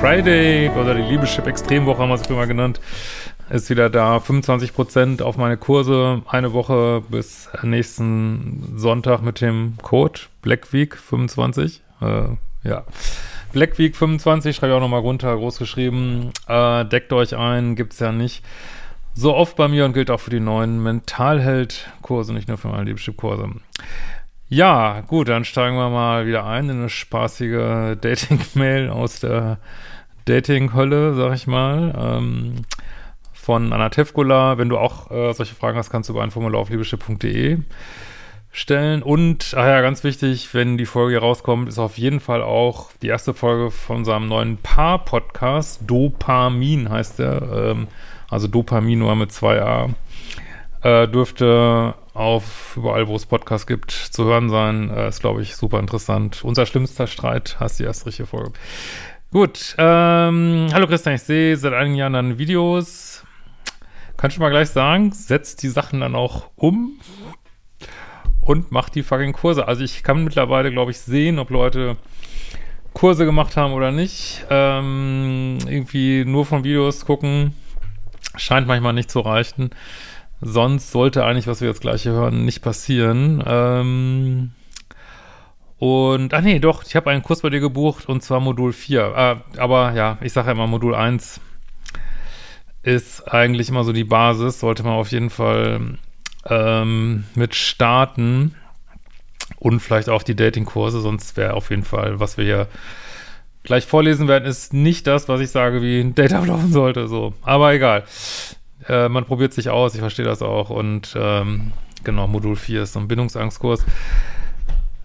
Friday oder die Liebeschip Extremwoche haben wir es immer genannt, ist wieder da. 25% auf meine Kurse, eine Woche bis nächsten Sonntag mit dem Code Blackweek 25. Äh, ja. Blackweek 25, schreibe ich auch nochmal runter, groß geschrieben. Äh, deckt euch ein, gibt's ja nicht so oft bei mir und gilt auch für die neuen Mentalheld-Kurse, nicht nur für meine Liebeschip-Kurse. Ja, gut, dann steigen wir mal wieder ein in eine spaßige Dating-Mail aus der Dating-Hölle, sag ich mal. Ähm, von Anna Tevkula. Wenn du auch äh, solche Fragen hast, kannst du über ein Formular auf liebeschiff.de stellen. Und, ach ja, ganz wichtig, wenn die Folge hier rauskommt, ist auf jeden Fall auch die erste Folge von unserem neuen Paar-Podcast. Dopamin heißt der. Ähm, also Dopamin nur mit zwei A. Äh, dürfte auf überall, wo es Podcasts gibt, zu hören sein. Äh, ist, glaube ich, super interessant. Unser schlimmster Streit, hast die erste richtige Folge. Gut, ähm, hallo Christian, ich sehe seit einigen Jahren deine Videos. Kannst du mal gleich sagen, setzt die Sachen dann auch um und macht die fucking Kurse. Also ich kann mittlerweile, glaube ich, sehen, ob Leute Kurse gemacht haben oder nicht. Ähm, irgendwie nur von Videos gucken, scheint manchmal nicht zu reichen. Sonst sollte eigentlich, was wir jetzt gleich hier hören, nicht passieren. Ähm und, ah nee, doch, ich habe einen Kurs bei dir gebucht und zwar Modul 4. Äh, aber ja, ich sage ja immer, Modul 1 ist eigentlich immer so die Basis, sollte man auf jeden Fall ähm, mit starten und vielleicht auch die Dating-Kurse, sonst wäre auf jeden Fall, was wir hier gleich vorlesen werden, ist nicht das, was ich sage, wie ein Date ablaufen sollte, so. Aber egal. Äh, man probiert sich aus, ich verstehe das auch. Und ähm, genau, Modul 4 ist so ein Bindungsangstkurs.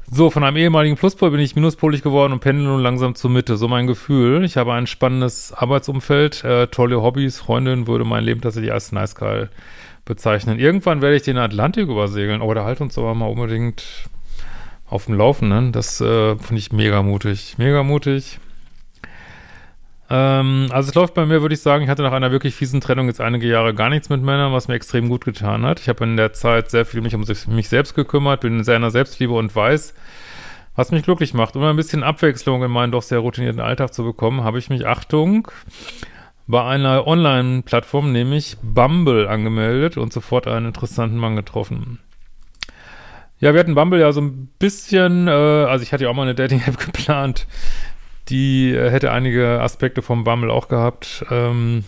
So, von einem ehemaligen Pluspol bin ich minuspolig geworden und pendel nun langsam zur Mitte. So mein Gefühl. Ich habe ein spannendes Arbeitsumfeld, äh, tolle Hobbys, Freundin würde mein Leben tatsächlich als nice geil bezeichnen. Irgendwann werde ich den Atlantik übersegeln. Oh, der halt uns aber mal unbedingt auf dem Laufenden. Das äh, finde ich mega mutig. Mega mutig. Ähm, also es läuft bei mir, würde ich sagen, ich hatte nach einer wirklich fiesen Trennung jetzt einige Jahre gar nichts mit Männern, was mir extrem gut getan hat. Ich habe in der Zeit sehr viel mich um mich selbst gekümmert, bin in der Selbstliebe und weiß, was mich glücklich macht. Um ein bisschen Abwechslung in meinen doch sehr routinierten Alltag zu bekommen, habe ich mich, Achtung, bei einer Online-Plattform, nämlich Bumble, angemeldet und sofort einen interessanten Mann getroffen. Ja, wir hatten Bumble ja so ein bisschen, äh, also ich hatte ja auch mal eine Dating-App geplant, die äh, hätte einige Aspekte vom Bumble auch gehabt. Ähm,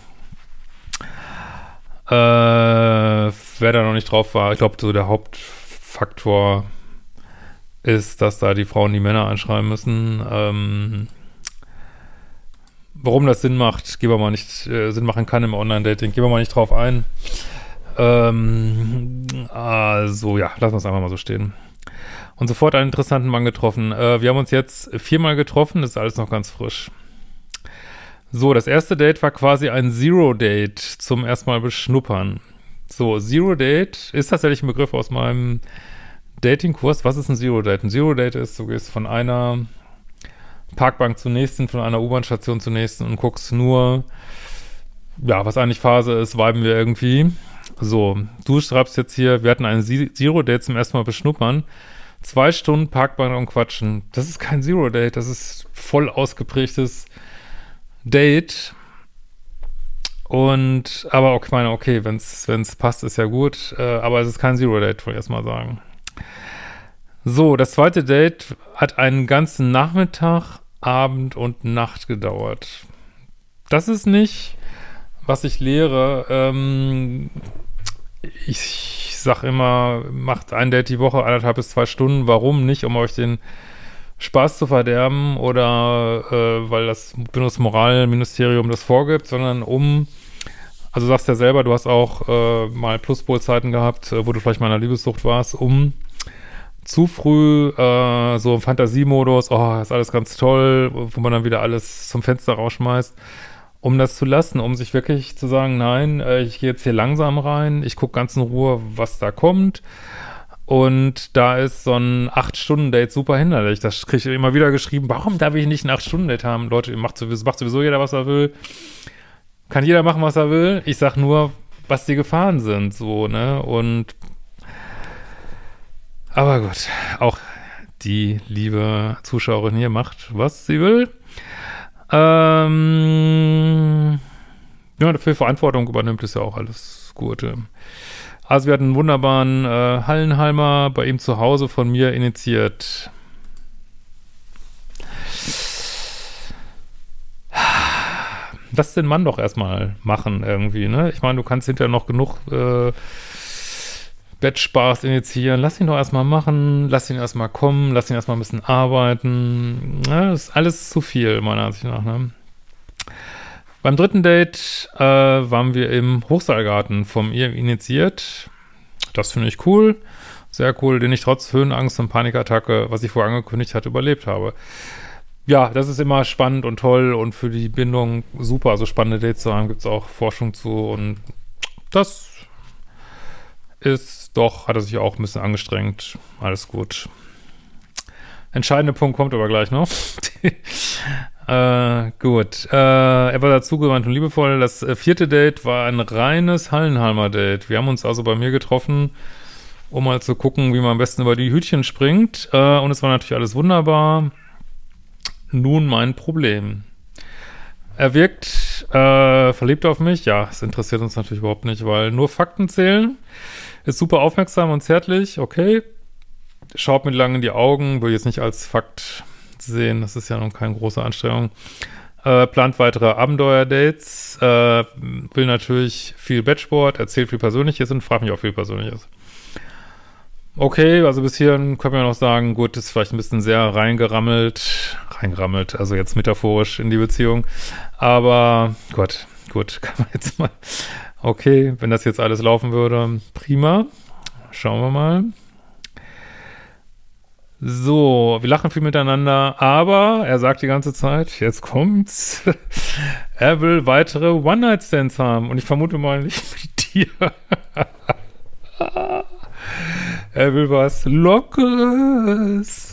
äh, wer da noch nicht drauf war, ich glaube, so der Hauptfaktor ist, dass da die Frauen die Männer anschreiben müssen. Ähm, warum das Sinn macht, gehen wir mal nicht, äh, Sinn machen kann im Online-Dating, gehen wir mal nicht drauf ein. Ähm, also ja, lassen wir es einfach mal so stehen und sofort einen interessanten Mann getroffen. Äh, wir haben uns jetzt viermal getroffen, ist alles noch ganz frisch. So, das erste Date war quasi ein Zero-Date zum erstmal beschnuppern. So, Zero-Date ist tatsächlich ein Begriff aus meinem Dating-Kurs. Was ist ein Zero-Date? Ein Zero-Date ist, du gehst von einer Parkbank zur nächsten, von einer U-Bahn-Station zur nächsten und guckst nur, ja, was eigentlich Phase ist, viben wir irgendwie. So, du schreibst jetzt hier, wir hatten einen Zero-Date zum ersten Mal beschnuppern. Zwei Stunden Parkbank und quatschen. Das ist kein Zero-Date, das ist voll ausgeprägtes Date. Und, aber auch, ich meine, okay, wenn es passt, ist ja gut. Äh, aber es ist kein Zero-Date, wollte ich erstmal sagen. So, das zweite Date hat einen ganzen Nachmittag, Abend und Nacht gedauert. Das ist nicht, was ich lehre. Ähm, ich sag immer, macht ein Date die Woche, anderthalb bis zwei Stunden. Warum nicht? Um euch den Spaß zu verderben oder äh, weil das Bundesmoralministerium das vorgibt, sondern um, also sagst ja selber, du hast auch äh, mal Pluspolzeiten gehabt, äh, wo du vielleicht mal in einer Liebessucht warst, um zu früh äh, so im Fantasiemodus, oh, ist alles ganz toll, wo man dann wieder alles zum Fenster rausschmeißt um das zu lassen, um sich wirklich zu sagen, nein, äh, ich gehe jetzt hier langsam rein, ich gucke ganz in Ruhe, was da kommt. Und da ist so ein 8-Stunden-Date super hinderlich. Das kriege ich immer wieder geschrieben. Warum darf ich nicht ein 8-Stunden-Date haben? Leute, macht sowieso, macht sowieso jeder, was er will. Kann jeder machen, was er will. Ich sag nur, was die Gefahren sind, so, ne? Und aber gut, auch die liebe Zuschauerin hier macht, was sie will. Ähm, ja, dafür Verantwortung übernimmt, ist ja auch alles gut. Also wir hatten einen wunderbaren äh, Hallenhalmer bei ihm zu Hause von mir initiiert. Lass den Mann doch erstmal machen irgendwie, ne? Ich meine, du kannst hinterher noch genug äh, Bettspaß initiieren. Lass ihn doch erstmal machen, lass ihn erstmal kommen, lass ihn erstmal ein bisschen arbeiten. Ja, das ist alles zu viel, meiner Ansicht nach, ne? Beim dritten Date äh, waren wir im Hochseilgarten vom ihr initiiert. Das finde ich cool. Sehr cool, den ich trotz Höhenangst und Panikattacke, was ich vorher angekündigt hatte, überlebt habe. Ja, das ist immer spannend und toll und für die Bindung super. Also spannende Dates zu haben, gibt es auch Forschung zu und das ist doch, hat er sich auch ein bisschen angestrengt. Alles gut. Entscheidender Punkt kommt aber gleich noch. Äh, gut. Äh, er war dazugewandt und liebevoll. Das äh, vierte Date war ein reines Hallenhalmer-Date. Wir haben uns also bei mir getroffen, um mal zu gucken, wie man am besten über die Hütchen springt. Äh, und es war natürlich alles wunderbar. Nun mein Problem. Er wirkt äh, verliebt auf mich. Ja, es interessiert uns natürlich überhaupt nicht, weil nur Fakten zählen. Ist super aufmerksam und zärtlich. Okay. Schaut mir lang in die Augen. Will jetzt nicht als Fakt sehen. Das ist ja noch keine große Anstrengung. Äh, plant weitere Abenteuer-Dates. Äh, will natürlich viel Bettsport, erzählt viel Persönliches und fragt mich auch viel Persönliches. Okay, also bis hierhin können wir noch sagen, gut, ist vielleicht ein bisschen sehr reingerammelt, reingerammelt, also jetzt metaphorisch in die Beziehung. Aber Gott, gut, kann man jetzt mal, okay, wenn das jetzt alles laufen würde, prima. Schauen wir mal. So, wir lachen viel miteinander, aber er sagt die ganze Zeit, jetzt kommt's, er will weitere One-Night-Stands haben und ich vermute mal nicht mit dir. er will was Lockeres.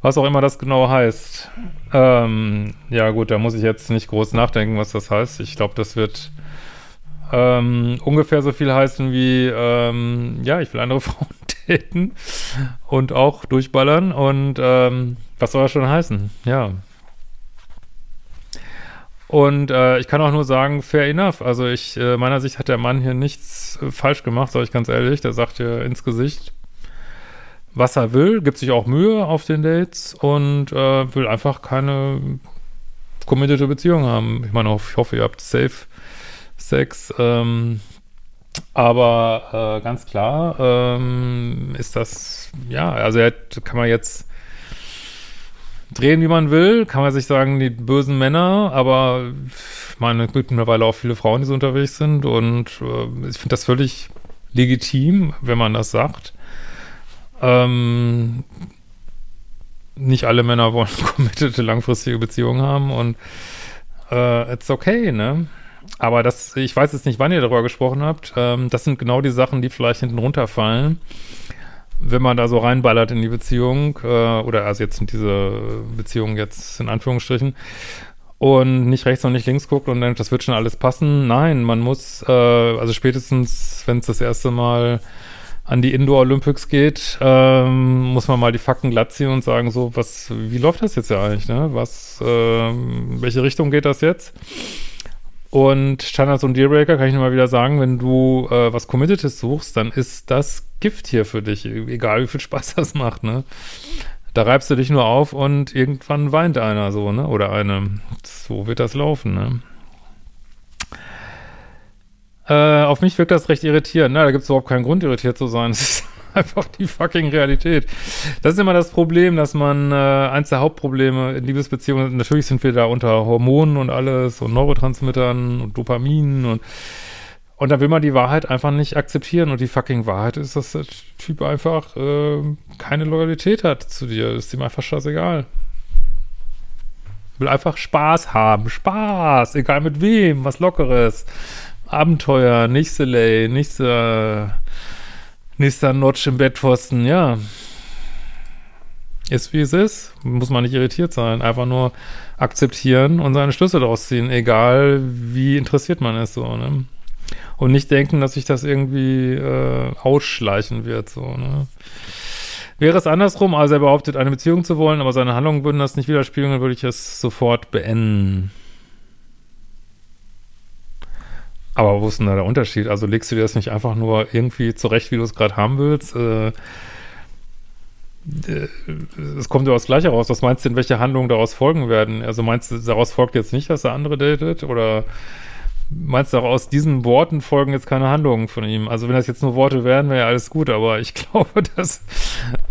Was auch immer das genau heißt. Ähm, ja gut, da muss ich jetzt nicht groß nachdenken, was das heißt. Ich glaube, das wird ähm, ungefähr so viel heißen wie, ähm, ja, ich will andere Frauen daten und auch durchballern und ähm, was soll das schon heißen? Ja. Und äh, ich kann auch nur sagen, fair enough. Also ich, äh, meiner Sicht hat der Mann hier nichts äh, falsch gemacht, sage ich ganz ehrlich. Der sagt ja ins Gesicht, was er will, gibt sich auch Mühe auf den Dates und äh, will einfach keine committed Beziehung haben. Ich meine, ich hoffe, ihr habt safe Sex. Ähm, aber äh, ganz klar ähm, ist das, ja, also er kann man jetzt drehen, wie man will, kann man sich sagen, die bösen Männer, aber ich meine, es gibt mittlerweile auch viele Frauen, die so unterwegs sind und äh, ich finde das völlig legitim, wenn man das sagt. Ähm, nicht alle Männer wollen committete langfristige Beziehungen haben und äh, it's okay, ne? Aber das, ich weiß jetzt nicht, wann ihr darüber gesprochen habt. Ähm, das sind genau die Sachen, die vielleicht hinten runterfallen, wenn man da so reinballert in die Beziehung, äh, oder also jetzt in diese Beziehung jetzt in Anführungsstrichen, und nicht rechts und nicht links guckt und denkt, das wird schon alles passen. Nein, man muss, äh, also spätestens, wenn es das erste Mal an die Indoor Olympics geht, ähm, muss man mal die Fakten glatt ziehen und sagen, so, was, wie läuft das jetzt ja eigentlich, ne? Was, äh, welche Richtung geht das jetzt? Und Standards und Dealbreaker kann ich nur mal wieder sagen, wenn du äh, was Committedes suchst, dann ist das Gift hier für dich, egal wie viel Spaß das macht, ne? Da reibst du dich nur auf und irgendwann weint einer so, ne? Oder eine. So wird das laufen, ne? Äh, auf mich wirkt das recht irritierend. Na, da gibt es überhaupt keinen Grund, irritiert zu sein. Es ist einfach die fucking Realität. Das ist immer das Problem, dass man, äh, eins der Hauptprobleme in Liebesbeziehungen, natürlich sind wir da unter Hormonen und alles und Neurotransmittern und Dopamin und und da will man die Wahrheit einfach nicht akzeptieren. Und die fucking Wahrheit ist, dass der Typ einfach äh, keine Loyalität hat zu dir. ist ihm einfach scheißegal. Will einfach Spaß haben. Spaß. Egal mit wem. Was Lockeres. Abenteuer. Nächste Lay. Nächste Nächster Notch im Bettpfosten, ja. Ist wie es ist. Muss man nicht irritiert sein. Einfach nur akzeptieren und seine Schlüsse daraus ziehen, egal wie interessiert man ist, so, ne? Und nicht denken, dass sich das irgendwie äh, ausschleichen wird, so, ne? Wäre es andersrum, also er behauptet, eine Beziehung zu wollen, aber seine Handlungen würden das nicht widerspiegeln, dann würde ich es sofort beenden. Aber wo ist denn da der Unterschied? Also legst du dir das nicht einfach nur irgendwie zurecht, wie du es gerade haben willst? Äh, äh, es kommt ja das Gleiche raus. Was meinst du denn, welche Handlungen daraus folgen werden? Also meinst du, daraus folgt jetzt nicht, dass er andere datet? Oder meinst du auch aus diesen Worten folgen jetzt keine Handlungen von ihm? Also wenn das jetzt nur Worte wären, wäre ja alles gut. Aber ich glaube, das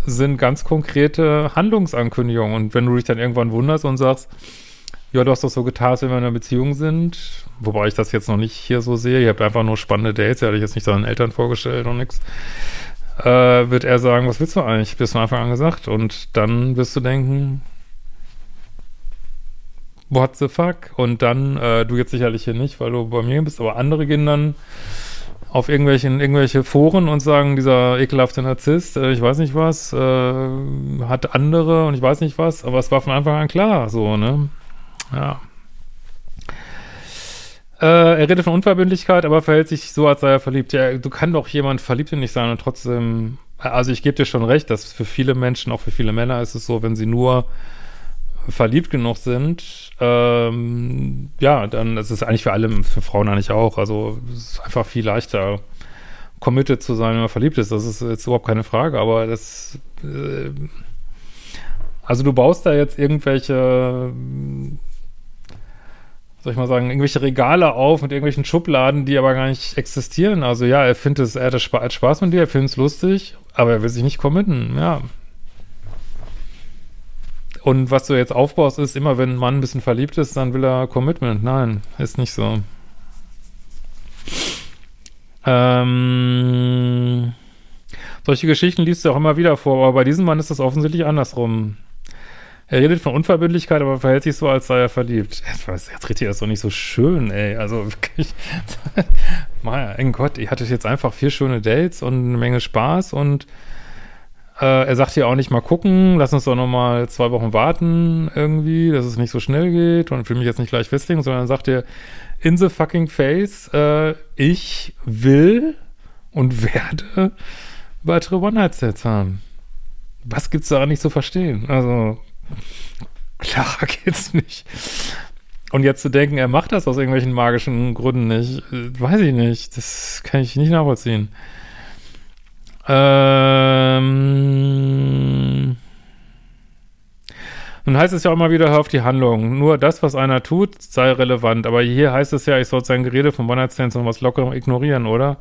sind ganz konkrete Handlungsankündigungen. Und wenn du dich dann irgendwann wunderst und sagst, ja, du hast doch so getan, als wenn wir in einer Beziehung sind, wobei ich das jetzt noch nicht hier so sehe. Ihr habt einfach nur spannende Dates, ihr hatte ich jetzt nicht seinen Eltern vorgestellt und nichts äh, wird er sagen, was willst du eigentlich? Ich hab's von Anfang an gesagt. Und dann wirst du denken, what the fuck? Und dann, äh, du jetzt sicherlich hier nicht, weil du bei mir bist, aber andere gehen dann auf irgendwelchen, irgendwelche Foren und sagen, dieser ekelhafte Narzisst, äh, ich weiß nicht was, äh, hat andere und ich weiß nicht was, aber es war von Anfang an klar, so, ne? Ja. Äh, er redet von Unverbindlichkeit, aber verhält sich so, als sei er verliebt. Ja, du kannst doch jemand verliebt in dich sein und trotzdem, also ich gebe dir schon recht, dass für viele Menschen, auch für viele Männer ist es so, wenn sie nur verliebt genug sind, ähm, ja, dann ist es eigentlich für alle, für Frauen eigentlich auch. Also es ist einfach viel leichter, committed zu sein, wenn man verliebt ist. Das ist jetzt überhaupt keine Frage, aber das, äh, also du baust da jetzt irgendwelche soll ich mal sagen, irgendwelche Regale auf mit irgendwelchen Schubladen, die aber gar nicht existieren. Also ja, er findet es, er hat Spaß mit dir, er findet es lustig, aber er will sich nicht committen, ja. Und was du jetzt aufbaust, ist immer, wenn ein Mann ein bisschen verliebt ist, dann will er Commitment. Nein, ist nicht so. Ähm, solche Geschichten liest du auch immer wieder vor, aber bei diesem Mann ist das offensichtlich andersrum. Er redet von Unverbindlichkeit, aber verhält sich so, als sei er verliebt. Jetzt, jetzt redet ihr das doch nicht so schön, ey. Also wirklich. mein Gott, ihr hattet jetzt einfach vier schöne Dates und eine Menge Spaß und äh, er sagt hier auch nicht mal gucken, lass uns doch noch mal zwei Wochen warten irgendwie, dass es nicht so schnell geht und will mich jetzt nicht gleich festlegen, sondern sagt er in the fucking face, äh, ich will und werde weitere One-Night-Sets haben. Was gibt's da nicht zu verstehen? Also, Klarer geht's nicht. Und jetzt zu denken, er macht das aus irgendwelchen magischen Gründen nicht, äh, weiß ich nicht. Das kann ich nicht nachvollziehen. Ähm. Nun heißt es ja auch immer wieder, hör auf die Handlung. Nur das, was einer tut, sei relevant. Aber hier heißt es ja, ich soll sein Gerede von One-Night-Stands und was locker ignorieren, oder?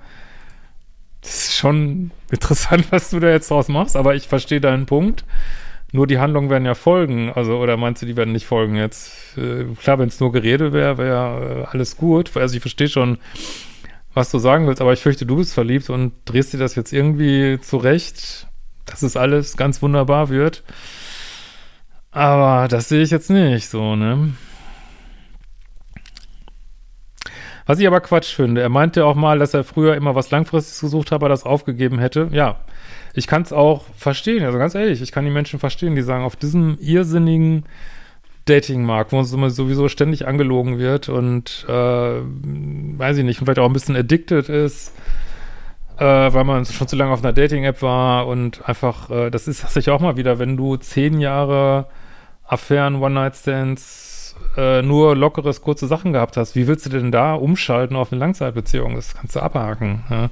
Das ist schon interessant, was du da jetzt draus machst, aber ich verstehe deinen Punkt. Nur die Handlungen werden ja folgen, also oder meinst du, die werden nicht folgen jetzt? Äh, klar, wenn es nur Gerede wäre, wäre äh, alles gut. Also ich verstehe schon, was du sagen willst, aber ich fürchte, du bist verliebt und drehst dir das jetzt irgendwie zurecht, dass es alles ganz wunderbar wird. Aber das sehe ich jetzt nicht so, ne? Was ich aber Quatsch finde, er meinte auch mal, dass er früher immer was Langfristiges gesucht hat, aber das aufgegeben hätte. Ja, ich kann es auch verstehen, also ganz ehrlich, ich kann die Menschen verstehen, die sagen, auf diesem irrsinnigen Dating-Markt, wo uns sowieso ständig angelogen wird und äh, weiß ich nicht, vielleicht auch ein bisschen addicted ist, äh, weil man schon zu lange auf einer Dating-App war und einfach, äh, das ist das ich auch mal wieder, wenn du zehn Jahre Affären, One-Night-Stands, äh, nur lockeres, kurze Sachen gehabt hast, wie willst du denn da umschalten auf eine Langzeitbeziehung? Das kannst du abhaken. Ja?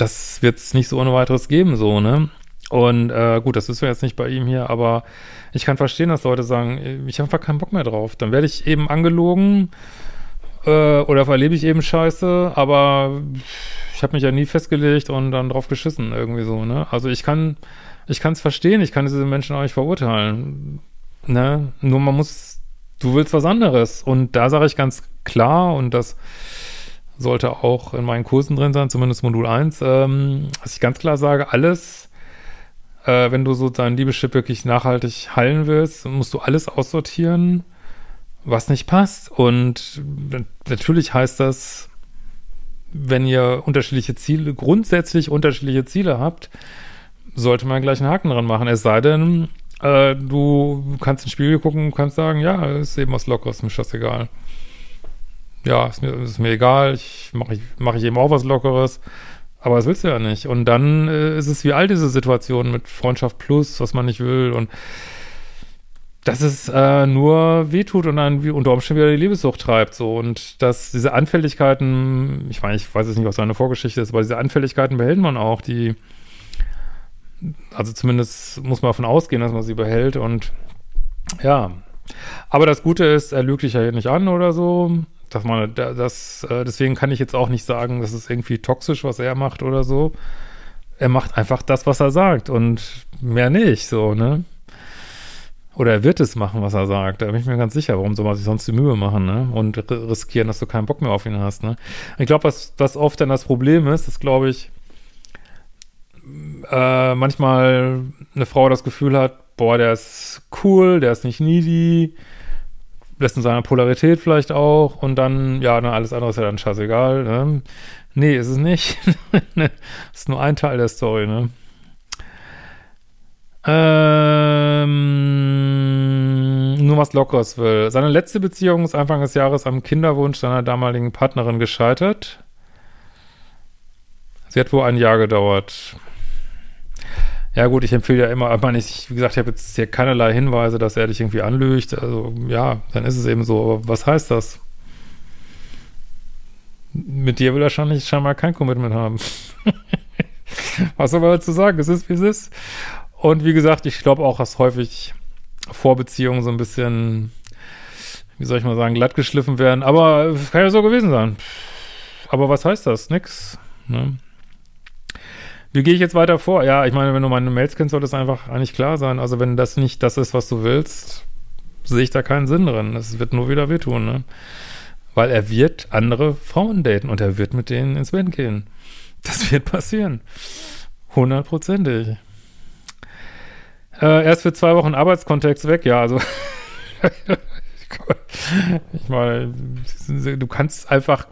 Das wird es nicht so ohne weiteres geben, so, ne? Und äh, gut, das wissen wir jetzt nicht bei ihm hier, aber ich kann verstehen, dass Leute sagen, ich habe einfach keinen Bock mehr drauf. Dann werde ich eben angelogen äh, oder verlebe ich eben Scheiße, aber ich habe mich ja nie festgelegt und dann drauf geschissen, irgendwie so, ne? Also ich kann, ich kann es verstehen, ich kann diese Menschen auch nicht verurteilen, ne? Nur man muss, du willst was anderes. Und da sage ich ganz klar, und das sollte auch in meinen Kursen drin sein, zumindest Modul 1, ähm, was ich ganz klar sage, alles, äh, wenn du so dein Liebeschip wirklich nachhaltig heilen willst, musst du alles aussortieren, was nicht passt. Und natürlich heißt das, wenn ihr unterschiedliche Ziele, grundsätzlich unterschiedliche Ziele habt, sollte man gleich einen Haken dran machen. Es sei denn, äh, du kannst ins Spiegel gucken und kannst sagen, ja, ist eben was Lockeres, mir ist das egal ja, ist mir, ist mir egal, ich mache ich, mach ich eben auch was Lockeres. Aber das willst du ja nicht. Und dann äh, ist es wie all diese Situationen mit Freundschaft plus, was man nicht will und dass es äh, nur wehtut und dann unter Umständen wieder die Liebessucht treibt. So. Und dass diese Anfälligkeiten, ich meine, ich weiß jetzt nicht, was seine Vorgeschichte ist, aber diese Anfälligkeiten behält man auch, die, also zumindest muss man davon ausgehen, dass man sie behält und ja. Aber das Gute ist, er lügt dich ja nicht an oder so. Dass man, das, äh, deswegen kann ich jetzt auch nicht sagen, das ist irgendwie toxisch, was er macht oder so. Er macht einfach das, was er sagt und mehr nicht, so, ne? Oder er wird es machen, was er sagt. Da bin ich mir ganz sicher. Warum soll man sich sonst die Mühe machen, ne? Und riskieren, dass du keinen Bock mehr auf ihn hast, ne? Ich glaube, was, was oft dann das Problem ist, ist, glaube ich, äh, manchmal eine Frau das Gefühl hat, boah, der ist cool, der ist nicht needy, lässt in seiner Polarität vielleicht auch und dann, ja, na, alles andere ist ja dann scheißegal, ne? Nee, ist es nicht. ist nur ein Teil der Story, ne? Ähm, nur was Lockeres will. Seine letzte Beziehung ist Anfang des Jahres am Kinderwunsch seiner damaligen Partnerin gescheitert. Sie hat wohl ein Jahr gedauert. Ja gut, ich empfehle ja immer, aber ich, wie gesagt, ich habe jetzt hier keinerlei Hinweise, dass er dich irgendwie anlügt. Also ja, dann ist es eben so. Aber was heißt das? Mit dir will er wahrscheinlich scheinbar kein Commitment haben. was soll man dazu sagen? Es ist, wie es ist. Und wie gesagt, ich glaube auch, dass häufig Vorbeziehungen so ein bisschen, wie soll ich mal sagen, glatt geschliffen werden. Aber kann ja so gewesen sein. Aber was heißt das? Nix. Ne? Wie gehe ich jetzt weiter vor? Ja, ich meine, wenn du meine Mails kennst, sollte es einfach eigentlich klar sein. Also wenn das nicht das ist, was du willst, sehe ich da keinen Sinn drin. Es wird nur wieder wehtun, ne? Weil er wird andere Frauen daten und er wird mit denen ins Bett gehen. Das wird passieren. Hundertprozentig. Äh, erst für zwei Wochen Arbeitskontext weg, ja, also ich meine, du kannst einfach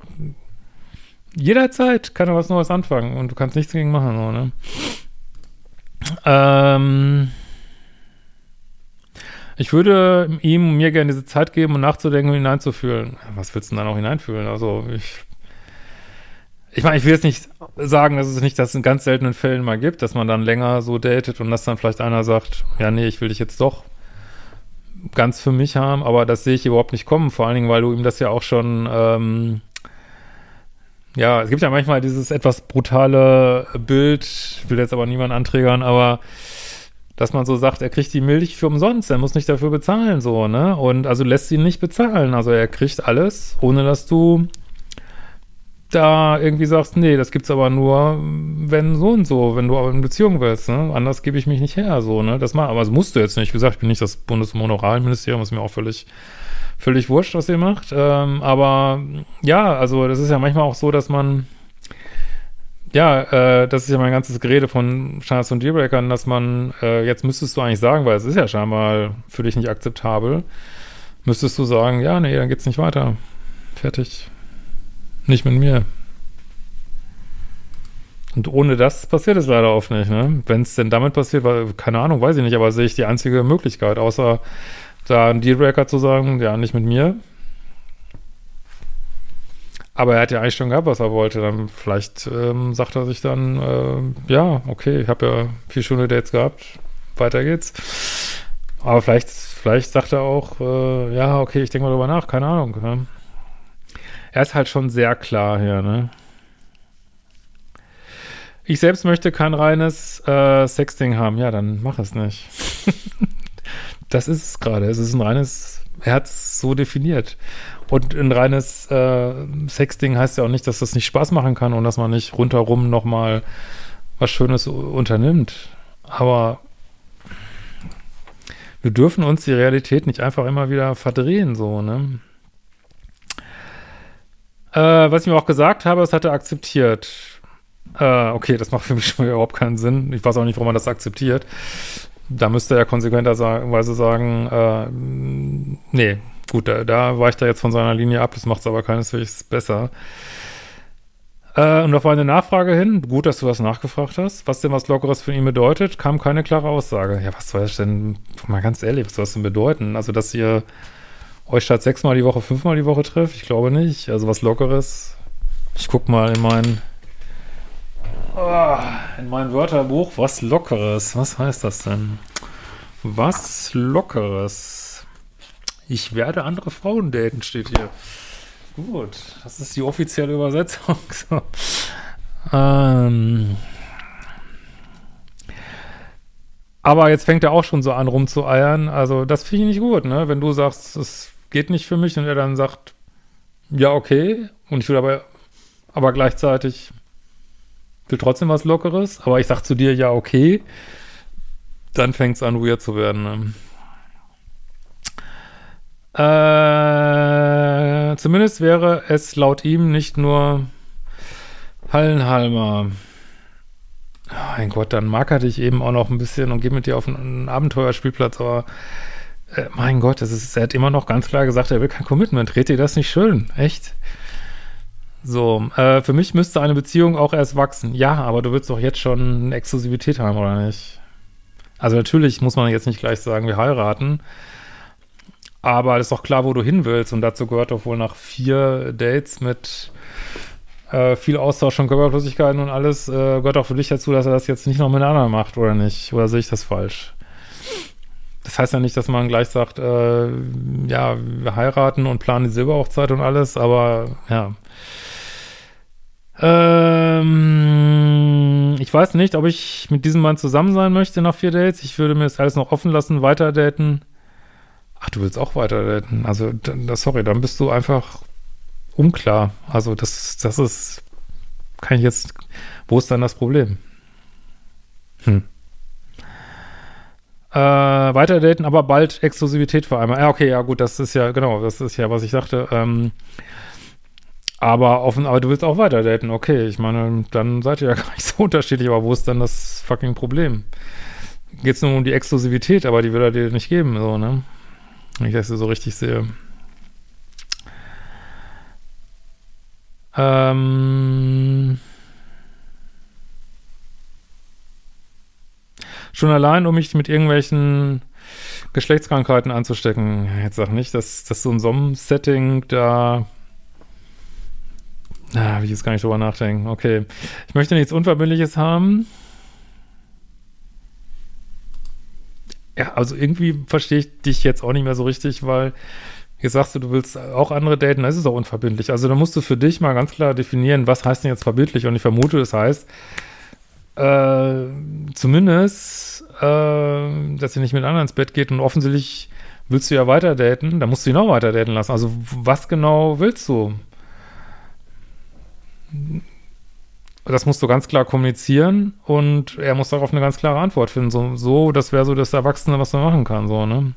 jederzeit kann er was Neues anfangen und du kannst nichts dagegen machen, so, ne? Ähm, ich würde ihm mir gerne diese Zeit geben, um nachzudenken und hineinzufühlen. Was willst du denn dann auch hineinfühlen? Also ich ich meine, ich will jetzt nicht sagen, dass es nicht das in ganz seltenen Fällen mal gibt, dass man dann länger so datet und dass dann vielleicht einer sagt, ja, nee, ich will dich jetzt doch ganz für mich haben, aber das sehe ich überhaupt nicht kommen, vor allen Dingen, weil du ihm das ja auch schon ähm, ja, es gibt ja manchmal dieses etwas brutale Bild, will jetzt aber niemanden anträgern, aber dass man so sagt, er kriegt die Milch für umsonst, er muss nicht dafür bezahlen, so, ne? Und also lässt ihn nicht bezahlen. Also er kriegt alles, ohne dass du da irgendwie sagst, nee, das gibt's aber nur, wenn so und so, wenn du aber in Beziehung willst, ne? Anders gebe ich mich nicht her, so, ne? Das mal, aber das musst du jetzt nicht. Wie gesagt, ich bin nicht das Bundesmoralministerium, ist mir auch völlig völlig wurscht, was ihr macht. Ähm, aber ja, also das ist ja manchmal auch so, dass man ja, äh, das ist ja mein ganzes Gerede von Standards und Dealbreakern, dass man, äh, jetzt müsstest du eigentlich sagen, weil es ist ja scheinbar für dich nicht akzeptabel, müsstest du sagen, ja, nee, dann geht's nicht weiter. Fertig. Nicht mit mir. Und ohne das passiert es leider oft nicht, ne? Wenn es denn damit passiert, weil, keine Ahnung, weiß ich nicht, aber sehe ich die einzige Möglichkeit, außer da einen Dealbreaker zu sagen, ja, nicht mit mir. Aber er hat ja eigentlich schon gehabt, was er wollte. Dann vielleicht ähm, sagt er sich dann, äh, ja, okay, ich habe ja vier schöne Dates gehabt, weiter geht's. Aber vielleicht, vielleicht sagt er auch, äh, ja, okay, ich denke mal drüber nach, keine Ahnung. Ne? Er ist halt schon sehr klar hier, ne? Ich selbst möchte kein reines äh, Sexting haben. Ja, dann mach es nicht. Das ist es gerade. Es ist ein reines, er hat es so definiert. Und ein reines äh, Sexting heißt ja auch nicht, dass das nicht Spaß machen kann und dass man nicht rundherum nochmal was Schönes unternimmt. Aber wir dürfen uns die Realität nicht einfach immer wieder verdrehen, so, ne? Äh, was ich mir auch gesagt habe, das hat er akzeptiert. Äh, okay, das macht für mich schon überhaupt keinen Sinn. Ich weiß auch nicht, warum man das akzeptiert. Da müsste er konsequenterweise sagen, äh, nee, gut, da, da weicht er jetzt von seiner Linie ab, das macht es aber keineswegs besser. Äh, und auf eine Nachfrage hin, gut, dass du das nachgefragt hast, was denn was Lockeres für ihn bedeutet, kam keine klare Aussage. Ja, was soll das denn, mal ganz ehrlich, was soll das denn bedeuten? Also, dass ihr euch statt sechsmal die Woche fünfmal die Woche trifft? Ich glaube nicht. Also, was Lockeres, ich guck mal in meinen Oh, in meinem Wörterbuch was Lockeres. Was heißt das denn? Was Lockeres. Ich werde andere Frauen daten, steht hier. Gut, das ist die offizielle Übersetzung. So. Ähm. Aber jetzt fängt er auch schon so an rumzueiern. Also das finde ich nicht gut, ne? Wenn du sagst, es geht nicht für mich und er dann sagt, ja, okay. Und ich will aber, aber gleichzeitig will trotzdem was Lockeres. Aber ich sag zu dir, ja, okay. Dann fängt es an, weird zu werden, ne? Äh, zumindest wäre es laut ihm nicht nur Hallenhalmer. Oh mein Gott, dann mag er dich eben auch noch ein bisschen und geht mit dir auf einen Abenteuerspielplatz, aber äh, mein Gott, das ist, er hat immer noch ganz klar gesagt, er will kein Commitment. Dreht dir das nicht schön? Echt? So, äh, für mich müsste eine Beziehung auch erst wachsen. Ja, aber du willst doch jetzt schon eine Exklusivität haben, oder nicht? Also natürlich muss man jetzt nicht gleich sagen, wir heiraten. Aber es ist doch klar, wo du hin willst. Und dazu gehört doch wohl nach vier Dates mit äh, viel Austausch von Körperflüssigkeiten und alles, äh, gehört auch für dich dazu, dass er das jetzt nicht noch mit anderen macht, oder nicht? Oder sehe ich das falsch? Das heißt ja nicht, dass man gleich sagt, äh, ja, wir heiraten und planen die Silberhochzeit und alles, aber ja. Ähm, ich weiß nicht, ob ich mit diesem Mann zusammen sein möchte nach vier Dates. Ich würde mir das alles noch offen lassen, weiter daten. Ach, du willst auch weiter daten. Also, das, sorry, dann bist du einfach unklar. Also, das, das ist, kann ich jetzt, wo ist dann das Problem? Hm. Äh, weiter daten, aber bald Exklusivität vereinbaren. Ja, okay, ja, gut, das ist ja, genau, das ist ja, was ich sagte. Ähm, aber offen, aber du willst auch weiter daten, okay. Ich meine, dann seid ihr ja gar nicht so unterschiedlich, aber wo ist dann das fucking Problem? Geht's nur um die Exklusivität, aber die will er dir nicht geben, so, ne? Wenn ich das so richtig sehe. Ähm. Schon allein, um mich mit irgendwelchen Geschlechtskrankheiten anzustecken. Jetzt sag nicht, dass, dass so ein Sommer-Setting da Ah, will ich jetzt gar nicht drüber nachdenken. Okay. Ich möchte nichts Unverbindliches haben. Ja, also irgendwie verstehe ich dich jetzt auch nicht mehr so richtig, weil jetzt sagst du, du willst auch andere daten, das ist auch unverbindlich. Also da musst du für dich mal ganz klar definieren, was heißt denn jetzt verbindlich? Und ich vermute, das heißt, äh, zumindest, äh, dass ihr nicht mit anderen ins Bett geht und offensichtlich willst du ja weiter daten, dann musst du ihn auch weiter daten lassen. Also was genau willst du? Das musst du ganz klar kommunizieren und er muss darauf eine ganz klare Antwort finden. So, so das wäre so das Erwachsene, was man machen kann, so, ne?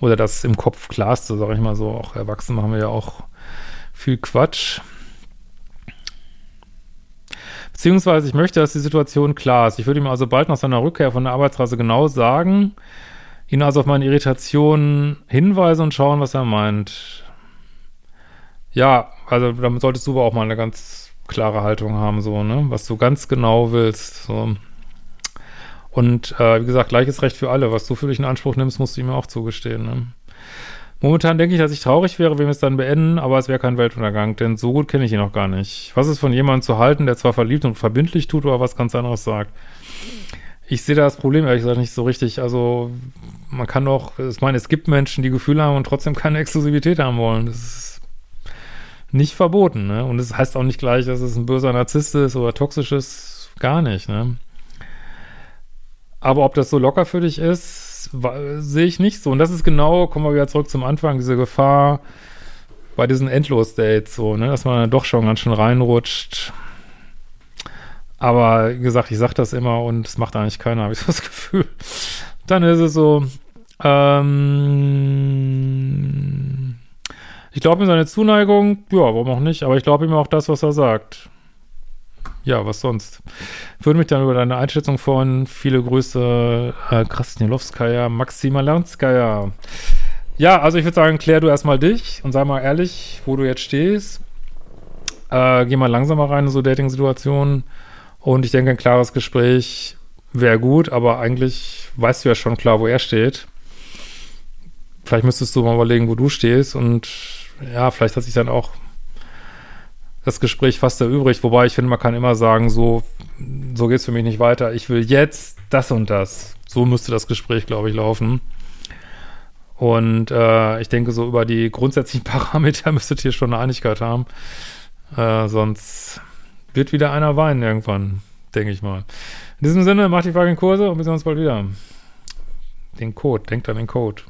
Oder das im Kopf klarste, sag ich mal so. Auch Erwachsene machen wir ja auch viel Quatsch. Beziehungsweise ich möchte, dass die Situation klar ist. Ich würde ihm also bald nach seiner Rückkehr von der Arbeitsreise genau sagen, ihn also auf meine Irritationen hinweisen und schauen, was er meint. Ja, also damit solltest du aber auch mal eine ganz klare Haltung haben, so, ne? Was du ganz genau willst, so. Und äh, wie gesagt, gleiches Recht für alle. Was du für dich in Anspruch nimmst, musst du ihm auch zugestehen, ne? Momentan denke ich, dass ich traurig wäre, wenn wir es dann beenden, aber es wäre kein Weltuntergang, denn so gut kenne ich ihn noch gar nicht. Was ist von jemandem zu halten, der zwar verliebt und verbindlich tut, aber was ganz anderes sagt? Ich sehe das Problem ehrlich gesagt nicht so richtig. Also, man kann doch, ich meine, es gibt Menschen, die Gefühle haben und trotzdem keine Exklusivität haben wollen. Das ist nicht verboten, ne? Und es das heißt auch nicht gleich, dass es ein böser Narzisst ist oder toxisches, gar nicht, ne? Aber ob das so locker für dich ist, sehe ich nicht so. Und das ist genau, kommen wir wieder zurück zum Anfang, diese Gefahr bei diesen Endlos-Dates, so, ne? Dass man dann doch schon ganz schön reinrutscht. Aber wie gesagt, ich sag das immer und es macht eigentlich keiner, habe ich so das Gefühl. Dann ist es so, ähm, ich glaube ihm seine Zuneigung, ja, warum auch nicht, aber ich glaube ihm auch das, was er sagt. Ja, was sonst? Würde mich dann über deine Einschätzung freuen. Viele Grüße, äh, Krasnilowskaja, Maxima Lernskaja. Ja, also ich würde sagen, klär du erstmal dich und sei mal ehrlich, wo du jetzt stehst. Äh, geh mal langsamer rein in so Dating-Situationen. Und ich denke, ein klares Gespräch wäre gut, aber eigentlich weißt du ja schon klar, wo er steht. Vielleicht müsstest du mal überlegen, wo du stehst und ja, vielleicht hat sich dann auch das Gespräch fast erübrigt, wobei ich finde, man kann immer sagen, so, so geht's für mich nicht weiter. Ich will jetzt das und das. So müsste das Gespräch, glaube ich, laufen. Und äh, ich denke, so über die grundsätzlichen Parameter müsstet ihr schon eine Einigkeit haben. Äh, sonst wird wieder einer weinen irgendwann, denke ich mal. In diesem Sinne, macht die fucking Kurse und wir sehen uns bald wieder. Den Code, denkt an den Code.